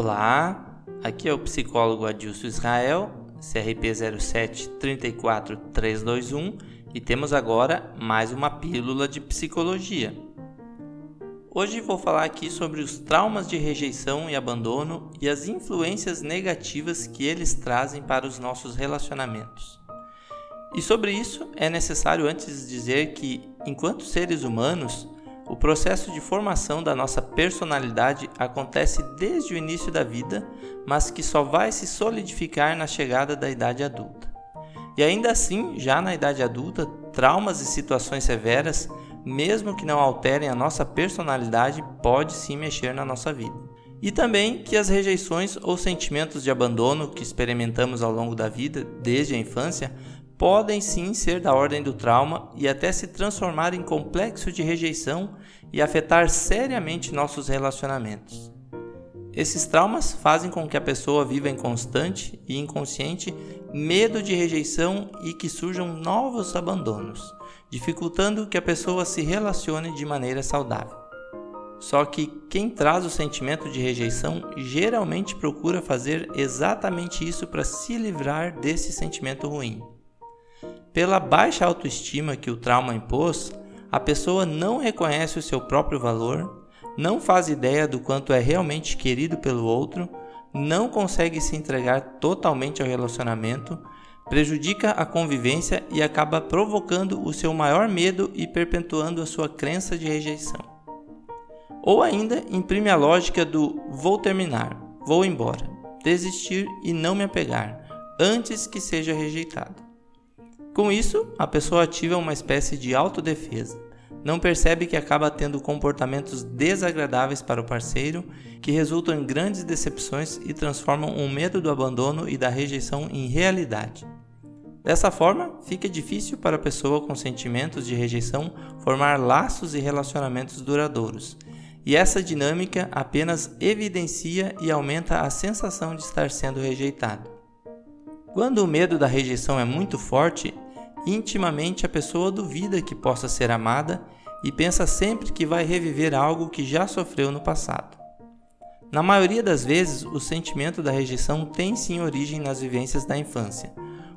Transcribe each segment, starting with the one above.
Olá, aqui é o psicólogo Adilson Israel, CRP 07 34321 e temos agora mais uma pílula de psicologia. Hoje vou falar aqui sobre os traumas de rejeição e abandono e as influências negativas que eles trazem para os nossos relacionamentos. E sobre isso é necessário antes dizer que, enquanto seres humanos, o processo de formação da nossa personalidade acontece desde o início da vida, mas que só vai se solidificar na chegada da idade adulta. E ainda assim, já na idade adulta, traumas e situações severas, mesmo que não alterem a nossa personalidade, pode sim mexer na nossa vida. E também que as rejeições ou sentimentos de abandono que experimentamos ao longo da vida, desde a infância, podem sim ser da ordem do trauma e até se transformar em complexo de rejeição e afetar seriamente nossos relacionamentos. Esses traumas fazem com que a pessoa viva em constante e inconsciente medo de rejeição e que surjam novos abandonos, dificultando que a pessoa se relacione de maneira saudável. Só que quem traz o sentimento de rejeição geralmente procura fazer exatamente isso para se livrar desse sentimento ruim. Pela baixa autoestima que o trauma impôs, a pessoa não reconhece o seu próprio valor, não faz ideia do quanto é realmente querido pelo outro, não consegue se entregar totalmente ao relacionamento, prejudica a convivência e acaba provocando o seu maior medo e perpetuando a sua crença de rejeição. Ou ainda imprime a lógica do vou terminar, vou embora, desistir e não me apegar, antes que seja rejeitado. Com isso, a pessoa ativa uma espécie de autodefesa. Não percebe que acaba tendo comportamentos desagradáveis para o parceiro, que resultam em grandes decepções e transformam o medo do abandono e da rejeição em realidade. Dessa forma, fica difícil para a pessoa com sentimentos de rejeição formar laços e relacionamentos duradouros, e essa dinâmica apenas evidencia e aumenta a sensação de estar sendo rejeitado. Quando o medo da rejeição é muito forte, Intimamente a pessoa duvida que possa ser amada e pensa sempre que vai reviver algo que já sofreu no passado. Na maioria das vezes, o sentimento da rejeição tem sim origem nas vivências da infância,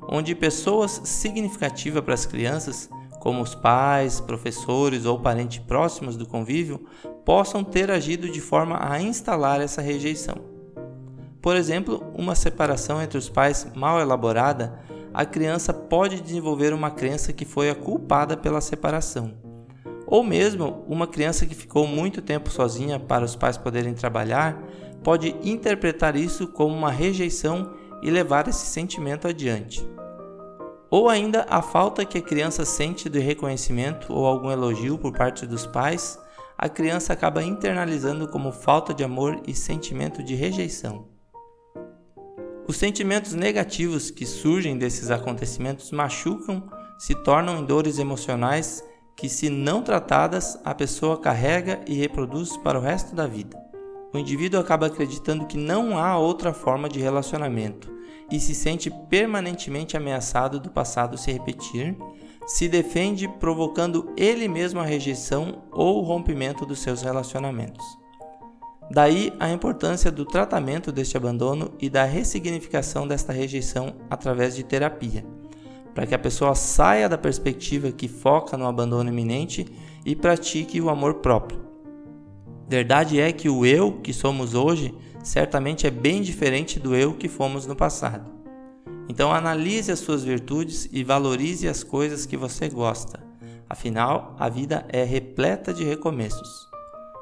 onde pessoas significativas para as crianças, como os pais, professores ou parentes próximos do convívio, possam ter agido de forma a instalar essa rejeição. Por exemplo, uma separação entre os pais mal elaborada a criança pode desenvolver uma crença que foi a culpada pela separação. Ou mesmo uma criança que ficou muito tempo sozinha para os pais poderem trabalhar pode interpretar isso como uma rejeição e levar esse sentimento adiante. Ou ainda a falta que a criança sente de reconhecimento ou algum elogio por parte dos pais, a criança acaba internalizando como falta de amor e sentimento de rejeição. Os sentimentos negativos que surgem desses acontecimentos machucam, se tornam em dores emocionais que, se não tratadas, a pessoa carrega e reproduz para o resto da vida. O indivíduo acaba acreditando que não há outra forma de relacionamento e se sente permanentemente ameaçado do passado se repetir, se defende provocando ele mesmo a rejeição ou o rompimento dos seus relacionamentos. Daí a importância do tratamento deste abandono e da ressignificação desta rejeição através de terapia, para que a pessoa saia da perspectiva que foca no abandono iminente e pratique o amor próprio. Verdade é que o eu que somos hoje certamente é bem diferente do eu que fomos no passado. Então analise as suas virtudes e valorize as coisas que você gosta. Afinal, a vida é repleta de recomeços.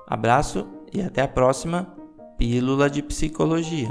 Abraço e até a próxima Pílula de Psicologia.